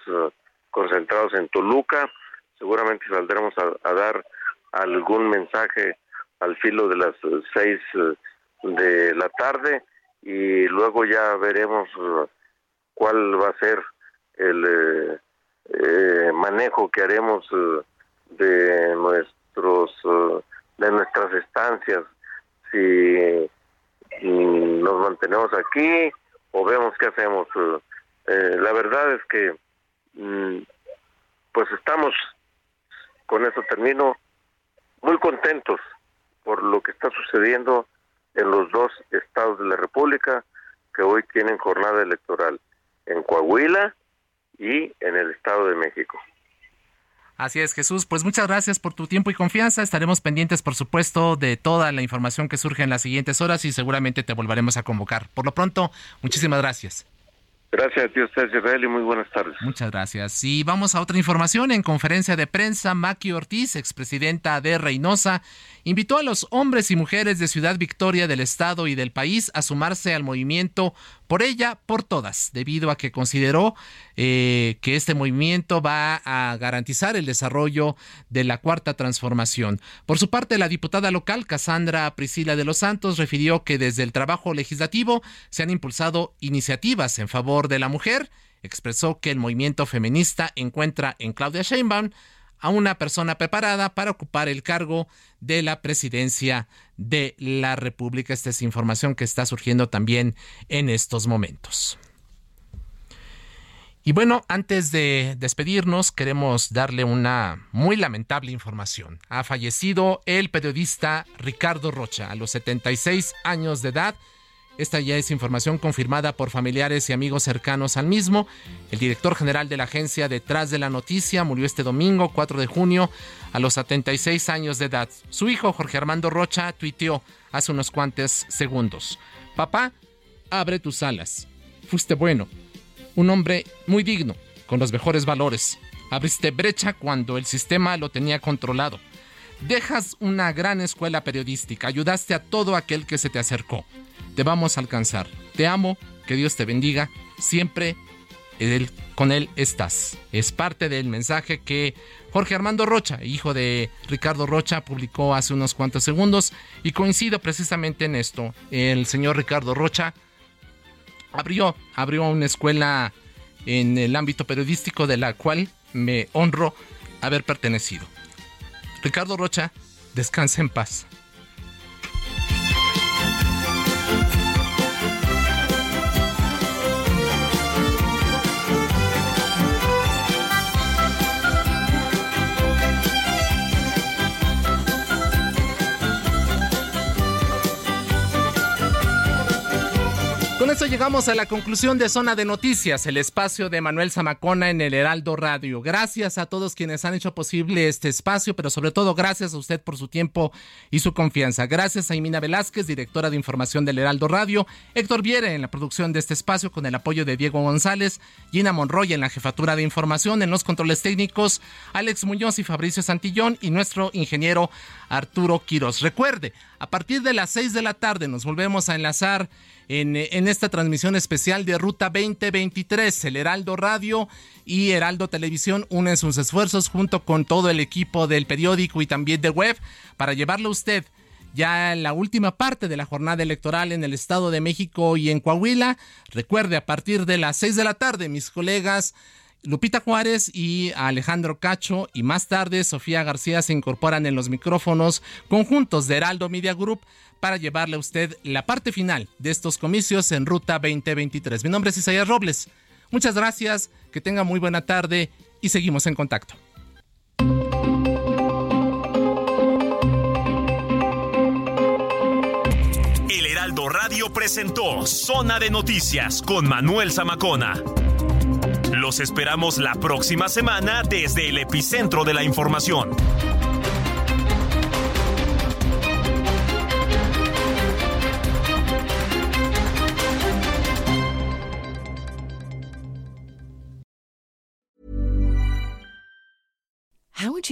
concentrados en Toluca. Seguramente saldremos a, dar algún mensaje al filo de las seis de la tarde y luego ya veremos cuál va a ser el eh, eh, manejo que haremos de nuestros de nuestras estancias si mm, nos mantenemos aquí o vemos qué hacemos eh, la verdad es que mm, pues estamos con eso termino muy contentos por lo que está sucediendo en los dos estados de la República que hoy tienen jornada electoral, en Coahuila y en el Estado de México. Así es, Jesús. Pues muchas gracias por tu tiempo y confianza. Estaremos pendientes, por supuesto, de toda la información que surge en las siguientes horas y seguramente te volveremos a convocar. Por lo pronto, muchísimas gracias. Gracias a ti, usted, Israel, y muy buenas tardes. Muchas gracias. Y vamos a otra información. En conferencia de prensa, Maki Ortiz, expresidenta de Reynosa, invitó a los hombres y mujeres de Ciudad Victoria del Estado y del país a sumarse al movimiento por ella, por todas, debido a que consideró eh, que este movimiento va a garantizar el desarrollo de la cuarta transformación. Por su parte, la diputada local, Casandra Priscila de los Santos, refirió que desde el trabajo legislativo se han impulsado iniciativas en favor de la mujer. Expresó que el movimiento feminista encuentra en Claudia Sheinbaum a una persona preparada para ocupar el cargo de la presidencia de la República. Esta es información que está surgiendo también en estos momentos. Y bueno, antes de despedirnos, queremos darle una muy lamentable información. Ha fallecido el periodista Ricardo Rocha a los 76 años de edad esta ya es información confirmada por familiares y amigos cercanos al mismo. El director general de la agencia detrás de la noticia murió este domingo 4 de junio a los 76 años de edad. Su hijo Jorge Armando Rocha tuiteó hace unos cuantos segundos. Papá, abre tus alas. Fuiste bueno, un hombre muy digno, con los mejores valores. Abriste brecha cuando el sistema lo tenía controlado. Dejas una gran escuela periodística, ayudaste a todo aquel que se te acercó. Te vamos a alcanzar. Te amo que Dios te bendiga, siempre con Él estás. Es parte del mensaje que Jorge Armando Rocha, hijo de Ricardo Rocha, publicó hace unos cuantos segundos y coincido precisamente en esto. El señor Ricardo Rocha abrió, abrió una escuela en el ámbito periodístico de la cual me honro haber pertenecido. Ricardo Rocha, descansa en paz. Eso llegamos a la conclusión de Zona de Noticias, el espacio de Manuel Zamacona en el Heraldo Radio. Gracias a todos quienes han hecho posible este espacio, pero sobre todo gracias a usted por su tiempo y su confianza. Gracias a Imina Velázquez, directora de información del Heraldo Radio, Héctor Viere en la producción de este espacio con el apoyo de Diego González, Gina Monroy en la jefatura de información, en los controles técnicos, Alex Muñoz y Fabricio Santillón y nuestro ingeniero Arturo Quiros. Recuerde, a partir de las 6 de la tarde nos volvemos a enlazar en, en, esta transmisión especial de Ruta 2023. El Heraldo Radio y Heraldo Televisión unen sus esfuerzos junto con todo el equipo del periódico y también de web para llevarlo a usted ya en la última parte de la jornada electoral en el Estado de México y en Coahuila. Recuerde, a partir de las 6 de la tarde, mis colegas Lupita Juárez y Alejandro Cacho y más tarde Sofía García se incorporan en los micrófonos conjuntos de Heraldo Media Group para llevarle a usted la parte final de estos comicios en Ruta 2023. Mi nombre es Isaías Robles. Muchas gracias, que tenga muy buena tarde y seguimos en contacto. El Heraldo Radio presentó Zona de Noticias con Manuel Zamacona. Los esperamos la próxima semana desde el epicentro de la información.